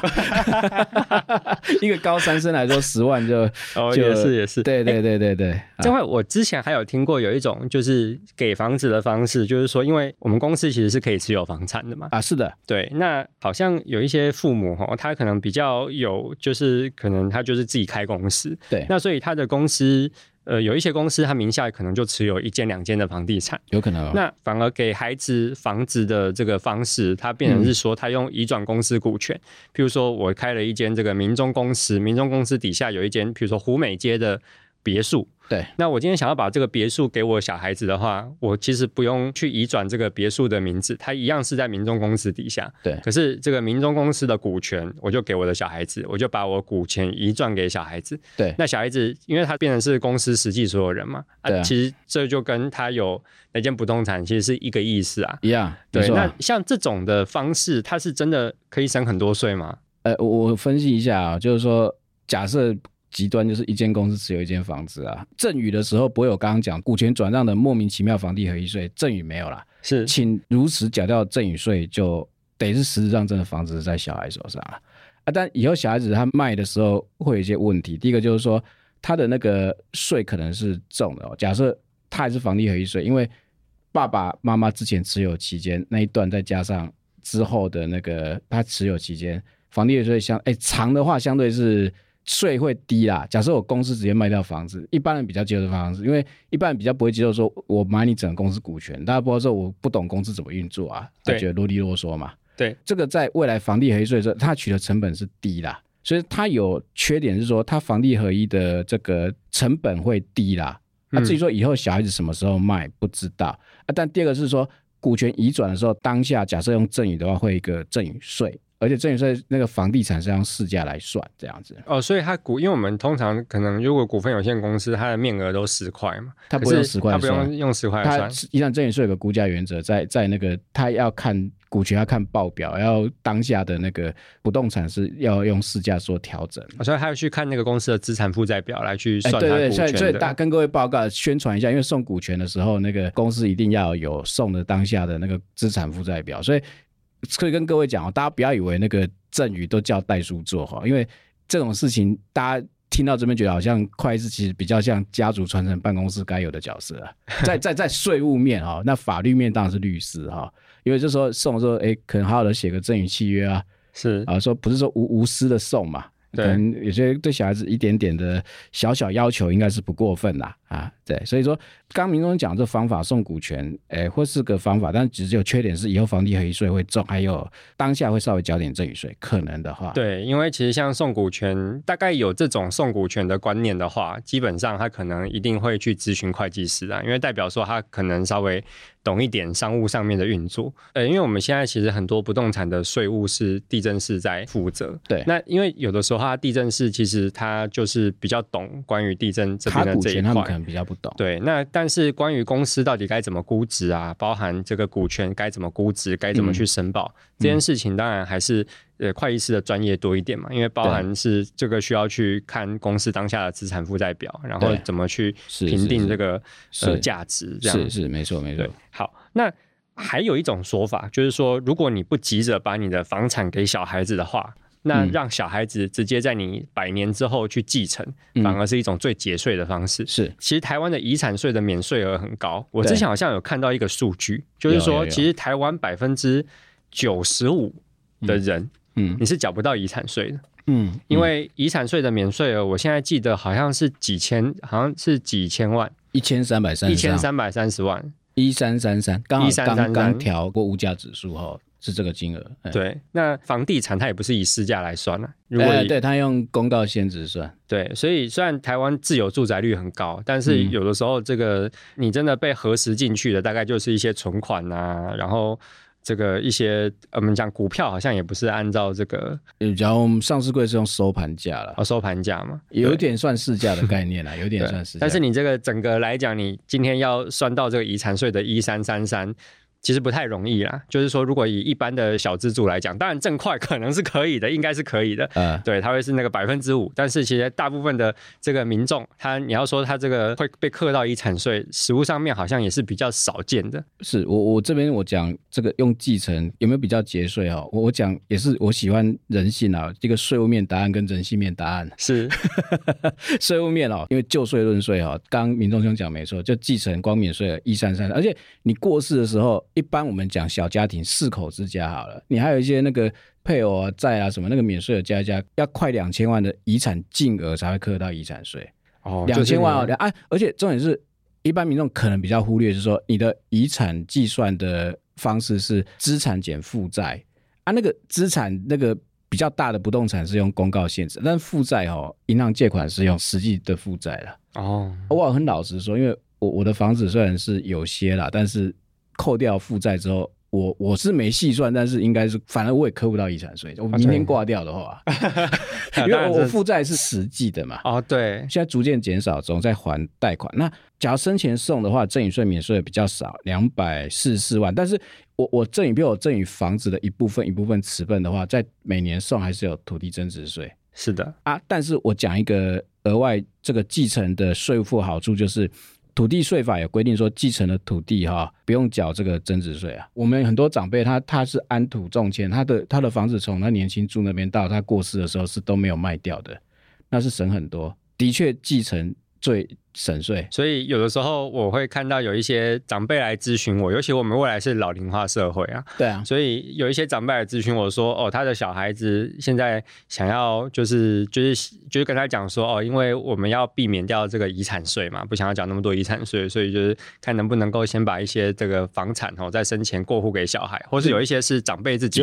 一个高三生来说，十万就哦也是也是，对对对对对。这块我之前还有听过有一种就是给房子的方式，就是说，因为我们公司其实是可以持有房产的嘛。啊，是的，对。那好像有一些父母哈，他可能比较。有，就是可能他就是自己开公司，对，那所以他的公司，呃，有一些公司他名下可能就持有一间两间的房地产，有可能、哦。那反而给孩子房子的这个方式，他变成是说他用移转公司股权，嗯、譬如说我开了一间这个民中公司，民中公司底下有一间，譬如说湖美街的别墅。对，那我今天想要把这个别墅给我小孩子的话，我其实不用去移转这个别墅的名字，它一样是在民众公司底下。对，可是这个民众公司的股权，我就给我的小孩子，我就把我股权移转给小孩子。对，那小孩子因为他变成是公司实际所有人嘛，对啊，其实这就跟他有那间不动产其实是一个意思啊。一样。对，那像这种的方式，它是真的可以省很多税吗？呃，我分析一下啊，就是说假设。极端就是一间公司持有一间房子啊，赠与的时候不会有刚刚讲股权转让的莫名其妙房地合一税，赠与没有啦，是，请如实缴掉赠与税，就得是实质上真的房子在小孩手上啊。啊，但以后小孩子他卖的时候会有一些问题，第一个就是说他的那个税可能是重的哦。假设他还是房地合一税，因为爸爸妈妈之前持有期间那一段，再加上之后的那个他持有期间房地合一税相哎长的话，相对是。税会低啦。假设我公司直接卖掉房子，一般人比较接受的方式，因为一般人比较不会接受说，我买你整个公司股权，大家不知道说我不懂公司怎么运作啊，他觉得啰里啰嗦嘛。对，这个在未来房地合一税的时候，它取得成本是低啦，所以它有缺点是说，它房地合一的这个成本会低啦。那、至于说以后小孩子什么时候卖，不知道啊。但第二个是说，股权移转的时候，当下假设用赠与的话，会有一个赠与税。而且赠与税那个房地产是用市价来算这样子哦，所以它股，因为我们通常可能如果股份有限公司，它的面额都十块嘛，它不用十块，它不用用十块算。它一旦赠与税有个估价原则，在在那个它要看股权要看报表，要当下的那个不动产是要用市价做调整，所以还要去看那个公司的资产负债表来去算它股权的。对对，所以所以大跟各位报告宣传一下，因为送股权的时候，那个公司一定要有送的当下的那个资产负债表，所以。可以跟各位讲哦，大家不要以为那个赠与都叫代书做哈，因为这种事情大家听到这边觉得好像会计师其实比较像家族传承办公室该有的角色啊，在在在税务面哈，那法律面当然是律师哈，因为这时候送的时候，哎，可能好好的写个赠与契约啊，是啊，说不是说无无私的送嘛。可能有些对小孩子一点点的小小要求应该是不过分啦，啊啊，对，所以说刚民众讲这方法送股权，哎，或是个方法，但只有缺点是以后房地合一税会重，还有当下会稍微缴点赠与税，可能的话。对，因为其实像送股权，大概有这种送股权的观念的话，基本上他可能一定会去咨询会计师啊，因为代表说他可能稍微。懂一点商务上面的运作，呃，因为我们现在其实很多不动产的税务是地政士在负责。对，那因为有的时候他地政士其实他就是比较懂关于地震这边的这一块，他们可能比较不懂。对，那但是关于公司到底该怎么估值啊，包含这个股权该怎么估值，该怎么去申报、嗯、这件事情，当然还是。呃，会计师的专业多一点嘛，因为包含是这个需要去看公司当下的资产负债表，然后怎么去评定这个呃价值，这样是是没错没错。好，那还有一种说法就是说，如果你不急着把你的房产给小孩子的话，那让小孩子直接在你百年之后去继承，嗯、反而是一种最节税的方式。是，其实台湾的遗产税的免税额很高，我之前好像有看到一个数据，就是说，其实台湾百分之九十五的人。嗯，你是缴不到遗产税的，嗯，因为遗产税的免税额，我现在记得好像是几千，好像是几千万，一千三百三，一千三百三十万，一三三三，刚好刚刚调过物价指数后是这个金额。对，那房地产它也不是以市价来算了，如果对它用公告限值算，对，所以虽然台湾自有住宅率很高，但是有的时候这个你真的被核实进去的，大概就是一些存款啊，然后。这个一些我们讲股票好像也不是按照这个，假如我们上市柜是用收盘价了，哦，收盘价嘛，有一点算市价的概念啦，有点算市价。但是你这个整个来讲，你今天要算到这个遗产税的一三三三。其实不太容易啦，就是说，如果以一般的小资助来讲，当然正块可能是可以的，应该是可以的。嗯，对，它会是那个百分之五，但是其实大部分的这个民众，他你要说他这个会被课到遗产税，实物上面好像也是比较少见的。是我我这边我讲这个用继承有没有比较节税哦？我我讲也是我喜欢人性啊，这个税务面答案跟人性面答案是 税务面哦，因为就税论税哈，刚民众兄讲没错，就继承光免税一三三，而且你过世的时候。一般我们讲小家庭四口之家好了，你还有一些那个配偶啊、债啊什么那个免税的加一加，要快两千万的遗产净额才会课到遗产税哦，两千万哦，啊，而且重点是一般民众可能比较忽略，就是说你的遗产计算的方式是资产减负债啊，那个资产那个比较大的不动产是用公告限制，但负债哦，银行借款是用实际的负债了哦。我很老实说，因为我我的房子虽然是有些啦，但是。扣掉负债之后，我我是没细算，但是应该是，反正我也扣不到遗产税。我明天挂掉的话，因为我负债是实际的嘛。哦，对，现在逐渐减少，总在还贷款。那假如生前送的话，赠与税免税也比较少，两百四十四万。但是我我赠与，比如我赠与房子的一部分一部分持份的话，在每年送还是有土地增值税。是的啊，但是我讲一个额外这个继承的税负好处就是。土地税法有规定说，继承的土地哈不用缴这个增值税啊。我们很多长辈他他是安土重迁，他的他的房子从他年轻住那边到他过世的时候是都没有卖掉的，那是省很多。的确，继承最省税，所以有的时候我会看到有一些长辈来咨询我，尤其我们未来是老龄化社会啊，对啊，所以有一些长辈来咨询我说，哦，他的小孩子现在想要就是就是就是跟他讲说，哦，因为我们要避免掉这个遗产税嘛，不想要缴那么多遗产税，所以就是看能不能够先把一些这个房产哦在生前过户给小孩，或是有一些是长辈自己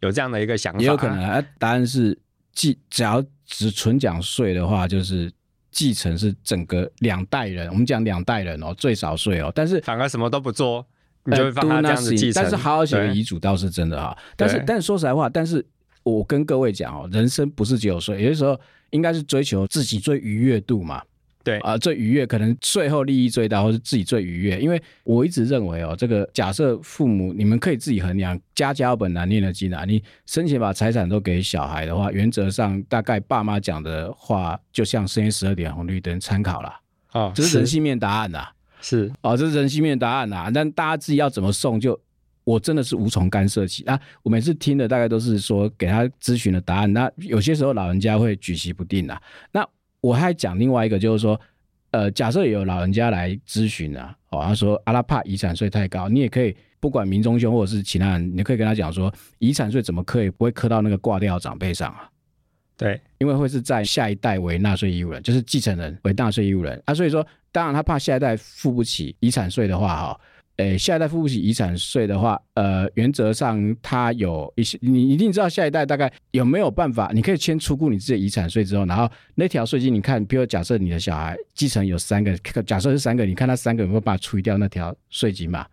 有这样的一个想法，也有可能啊。答案是，既只要只纯讲税的话，就是。继承是整个两代人，我们讲两代人哦，最少税哦，但是反而什么都不做，你就会放他这样子继承。但是好好写个遗嘱倒是真的哈。但是但是说实在话，但是我跟各位讲哦，人生不是只有税，有些时候应该是追求自己最愉悦度嘛。对啊，最愉悦可能最后利益最大，或是自己最愉悦。因为我一直认为哦，这个假设父母你们可以自己衡量，家家本难念的经啊。你生前把财产都给小孩的话，原则上大概爸妈讲的话，就像深夜十二点红绿灯参考了啊、哦，这是人性面答案呐、啊。是啊、哦，这是人性面答案呐、啊。但大家自己要怎么送就，就我真的是无从干涉起啊。我每次听的大概都是说给他咨询的答案。那有些时候老人家会举棋不定啊。那我还讲另外一个，就是说，呃，假设有老人家来咨询啊，哦，他说阿拉怕遗产税太高，你也可以不管民中兄或者是其他人，你可以跟他讲说，遗产税怎么可以不会磕到那个挂掉长辈上啊？对，因为会是在下一代为纳税义务人，就是继承人为纳税义务人啊。所以说，当然他怕下一代付不起遗产税的话，哈。诶，下一代付不起遗产税的话，呃，原则上他有一些，你一定知道下一代大概有没有办法，你可以先出估你自己遗产税之后，然后那条税金，你看，比如假设你的小孩继承有三个，假设是三个，你看他三个有没有办法除掉那条税金嘛？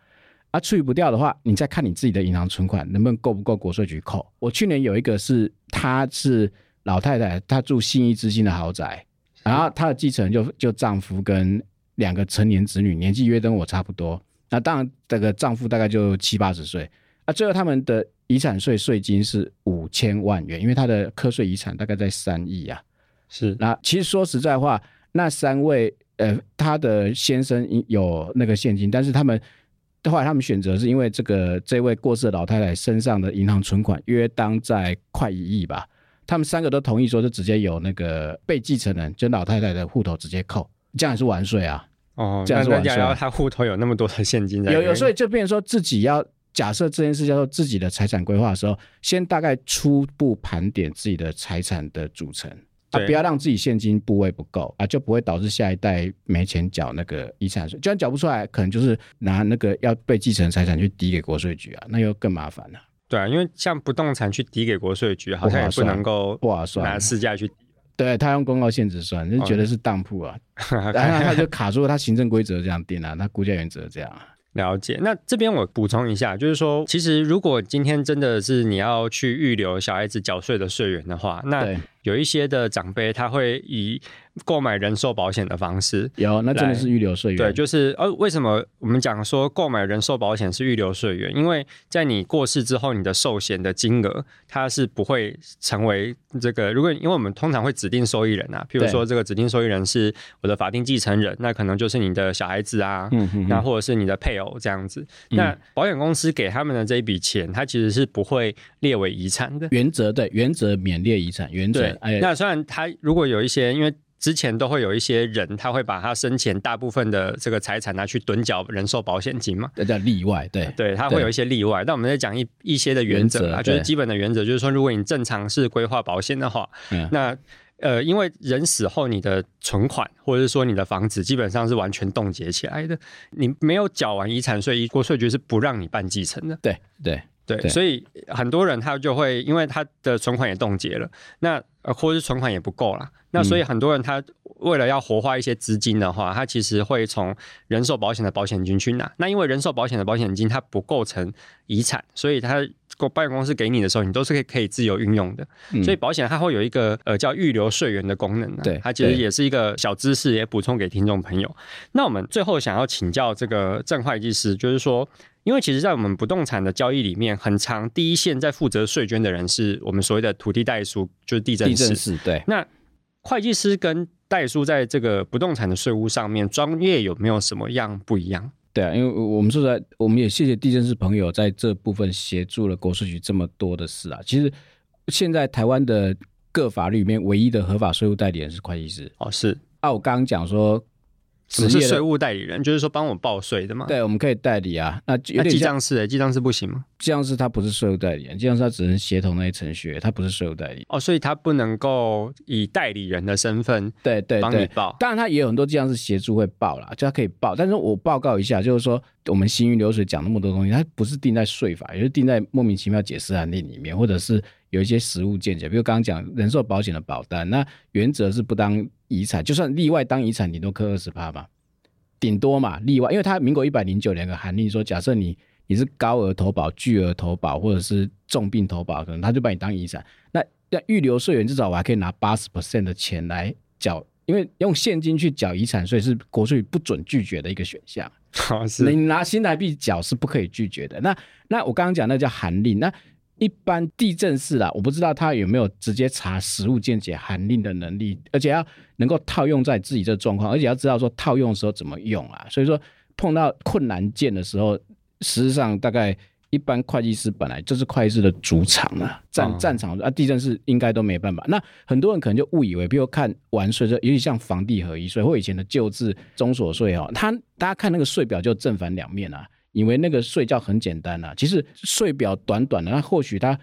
啊，除不掉的话，你再看你自己的银行存款能不能够不够国税局扣。我去年有一个是，她是老太太，她住信义之星的豪宅，然后她的继承就就丈夫跟两个成年子女，年纪约跟我差不多。那当然，这个丈夫大概就七八十岁，啊，最后他们的遗产税税金是五千万元，因为他的科税遗产大概在三亿啊。是，那其实说实在话，那三位，呃，他的先生有那个现金，但是他们后来他们选择是因为这个这位过世的老太太身上的银行存款约当在快一亿吧，他们三个都同意说，就直接由那个被继承人，就老太太的户头直接扣，这样也是完税啊。哦，这样说，然后他户头有那么多的现金在，有有，所以就变成说自己要假设这件事叫做自己的财产规划的时候，先大概初步盘点自己的财产的组成啊，不要让自己现金部位不够啊，就不会导致下一代没钱缴那个遗产税，就算缴不出来，可能就是拿那个要被继承财产去抵给国税局啊，那又更麻烦了。对啊，因为像不动产去抵给国税局，好像也不能够不划算，拿市价去。对，他用公告限制算，就觉得是当铺啊，哦、然后他就卡住了，他行政规则这样定啊，他估价原则这样。了解。那这边我补充一下，就是说，其实如果今天真的是你要去预留小孩子缴税的税源的话，那有一些的长辈他会以。购买人寿保险的方式有，那真的是预留税源。对，就是呃，为什么我们讲说购买人寿保险是预留税源？因为在你过世之后，你的寿险的金额它是不会成为这个。如果因为我们通常会指定受益人啊，譬如说这个指定受益人是我的法定继承人，那可能就是你的小孩子啊，嗯哼哼，那或者是你的配偶这样子。嗯、那保险公司给他们的这一笔钱，它其实是不会列为遗产的。原则对，原则免列遗产。原则，哎，那虽然他如果有一些因为。之前都会有一些人，他会把他生前大部分的这个财产拿去趸缴人寿保险金嘛，这叫例外，对对，他会有一些例外。但我们在讲一一些的原则啊，就是基本的原则，就是说，如果你正常是规划保险的话，那呃，因为人死后你的存款或者是说你的房子基本上是完全冻结起来的，你没有缴完遗产税，国税局是不让你办继承的。对对。对，对，所以很多人他就会因为他的存款也冻结了，那呃或者是存款也不够啦，那所以很多人他为了要活化一些资金的话，他其实会从人寿保险的保险金去拿。那因为人寿保险的保险金它不构成遗产，所以他保险公司给你的时候，你都是可以可以自由运用的。所以保险它会有一个呃叫预留税源的功能，对，它其实也是一个小知识，也补充给听众朋友。那我们最后想要请教这个郑会计师，就是说。因为其实，在我们不动产的交易里面，很长第一线在负责税捐的人是我们所谓的土地代书，就是地政士。地震是对。那会计师跟代书在这个不动产的税务上面，专业有没有什么样不一样？对啊，因为我们说实在，我们也谢谢地震师朋友在这部分协助了国税局这么多的事啊。其实现在台湾的各法律里面，唯一的合法税务代理人是会计师。哦，是。啊，我刚刚讲说。只是税务代理人，就是说帮我报税的嘛。对，我们可以代理啊。那记账师，哎，记账师不行吗？记账师他不是税务代理人，记账师他只能协同那些程序，他不是税务代理。哦，所以他不能够以代理人的身份，对对对，帮你报。当然，他也有很多记账师协助会报啦，就他可以报。但是我报告一下，就是说我们行云流水讲那么多东西，它不是定在税法，也是定在莫名其妙解释案例里面，或者是有一些实物见解。比如刚刚讲人寿保险的保单，那原则是不当遗产，就算例外当遗产，你都扣二十趴吧。顶多嘛，例外，因为他民国一百零九年的函令说，假设你你是高额投保、巨额投保或者是重病投保，可能他就把你当遗产。那要预留税源，至少我还可以拿八十 percent 的钱来缴，因为用现金去缴遗产税是国税不准拒绝的一个选项。好，是你拿新台币缴是不可以拒绝的。那那我刚刚讲那叫函令，那。一般地政士啦，我不知道他有没有直接查实物见解函令的能力，而且要能够套用在自己这状况，而且要知道说套用的时候怎么用啊。所以说碰到困难件的时候，实际上大概一般会计师本来就是会计师的主场啊，战战场啊，地震是应该都没办法。那很多人可能就误以为，比如看完税，尤其像房地合一税或以前的旧制中所税哦，他大家看那个税表就正反两面啊。以为那个睡觉很简单啊，其实睡表短短的，那或许它，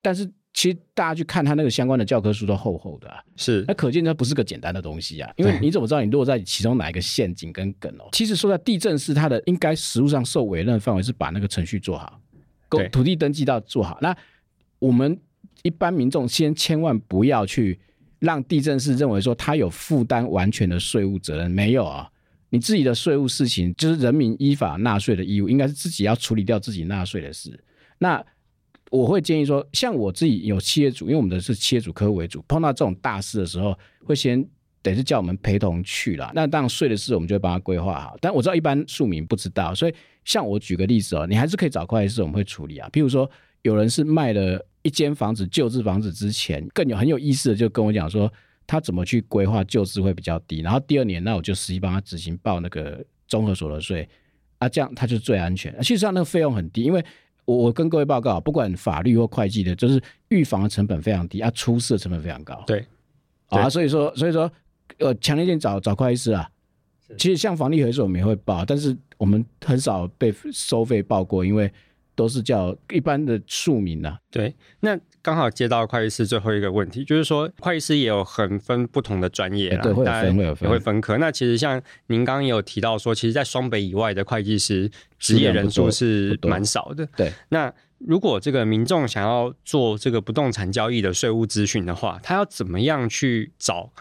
但是其实大家去看他那个相关的教科书都厚厚的、啊，是，那可见它不是个简单的东西啊。因为你怎么知道你落在其中哪一个陷阱跟梗哦？其实说在地震是它的应该实务上受委任的范围是把那个程序做好，土土地登记到做好。那我们一般民众先千万不要去让地震是认为说他有负担完全的税务责任，没有啊。你自己的税务事情就是人民依法纳税的义务，应该是自己要处理掉自己纳税的事。那我会建议说，像我自己有企业主，因为我们的是企业主客户为主，碰到这种大事的时候，会先等是叫我们陪同去了。那当然税的事，我们就会帮他规划好。但我知道一般庶民不知道，所以像我举个例子哦，你还是可以找会计师，我们会处理啊。譬如说，有人是卖了一间房子旧制房子之前，更有很有意思的，就跟我讲说。他怎么去规划旧制会比较低，然后第二年那我就实际帮他执行报那个综合所得税啊，这样他就最安全。其实上那个费用很低，因为我我跟各位报告，不管法律或会计的，就是预防的成本非常低啊，出事的成本非常高。对，啊，所以说所以说呃，强烈建议找找会计师啊。其实像房地合一税我们也会报，但是我们很少被收费报过，因为。都是叫一般的庶民呐、啊。对，那刚好接到会计师最后一个问题，就是说会计师也有很分不同的专业啦，对，会有分，会有分，会分科。那其实像您刚刚也有提到说，其实，在双北以外的会计师职业人数是蛮少的。对，那如果这个民众想要做这个不动产交易的税务咨询的话，他要怎么样去找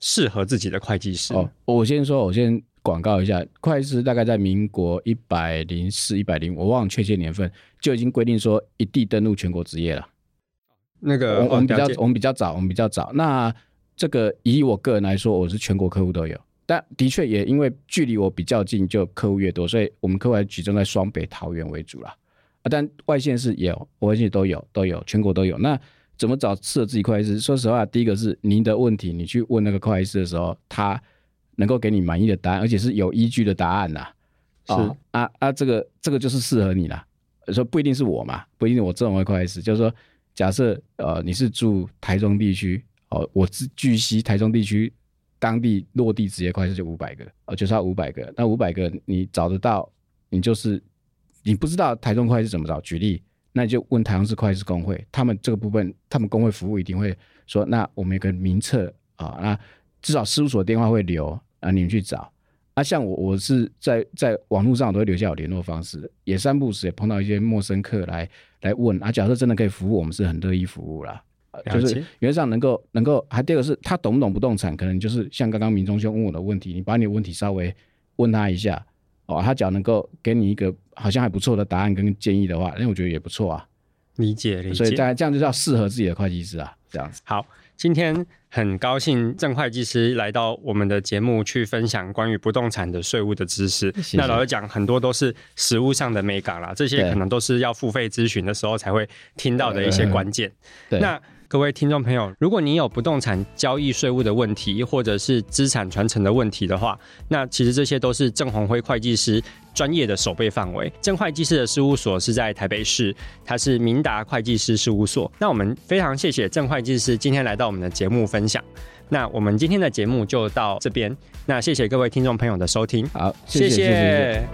适合自己的会计师？哦，我先说，我先。广告一下，会计师大概在民国一百零四、一百零，我忘了确切年份，就已经规定说一地登录全国职业了。那个我们比较我们比较早，我们比较早。那这个以我个人来说，我是全国客户都有，但的确也因为距离我比较近，就客户越多，所以我们客户还集中在双北、桃园为主啦。啊，但外县市也有，外县都有，都有，全国都有。那怎么找适合自己会计师？说实话，第一个是您的问题，你去问那个会计师的时候，他。能够给你满意的答案，而且是有依据的答案呐、啊。是啊啊，啊，这个这个就是适合你啦。说不一定是我嘛，不一定我这种会计师，就是说，假设呃你是住台中地区哦，我是据悉台中地区当地落地职业会计就五百个哦，就差五百个。那五百个你找得到，你就是你不知道台中会计怎么找，举例，那你就问台中市会计师公会，他们这个部分，他们工会服务一定会说，那我们有个名册啊，那至少事务所电话会留。啊，你们去找啊！像我，我是在在网络上都会留下我联络方式，也三不时也碰到一些陌生客来来问啊。假设真的可以服务，我们是很乐意服务啦。就是原则上能够能够，还第二个是他懂不懂不动产，可能就是像刚刚明忠兄问我的问题，你把你的问题稍微问他一下哦，他只要能够给你一个好像还不错的答案跟建议的话，那我觉得也不错啊。理解理解，所以大家这样就叫适合自己的会计师啊，这样子好。今天很高兴郑会计师来到我们的节目去分享关于不动产的税务的知识。那老实讲，很多都是实务上的美感啦，这些可能都是要付费咨询的时候才会听到的一些关键。那各位听众朋友，如果你有不动产交易税务的问题，或者是资产传承的问题的话，那其实这些都是郑宏辉会计师专业的守备范围。郑会计师的事务所是在台北市，他是明达会计师事务所。那我们非常谢谢郑会计师今天来到我们的节目分享。那我们今天的节目就到这边。那谢谢各位听众朋友的收听，好，谢谢。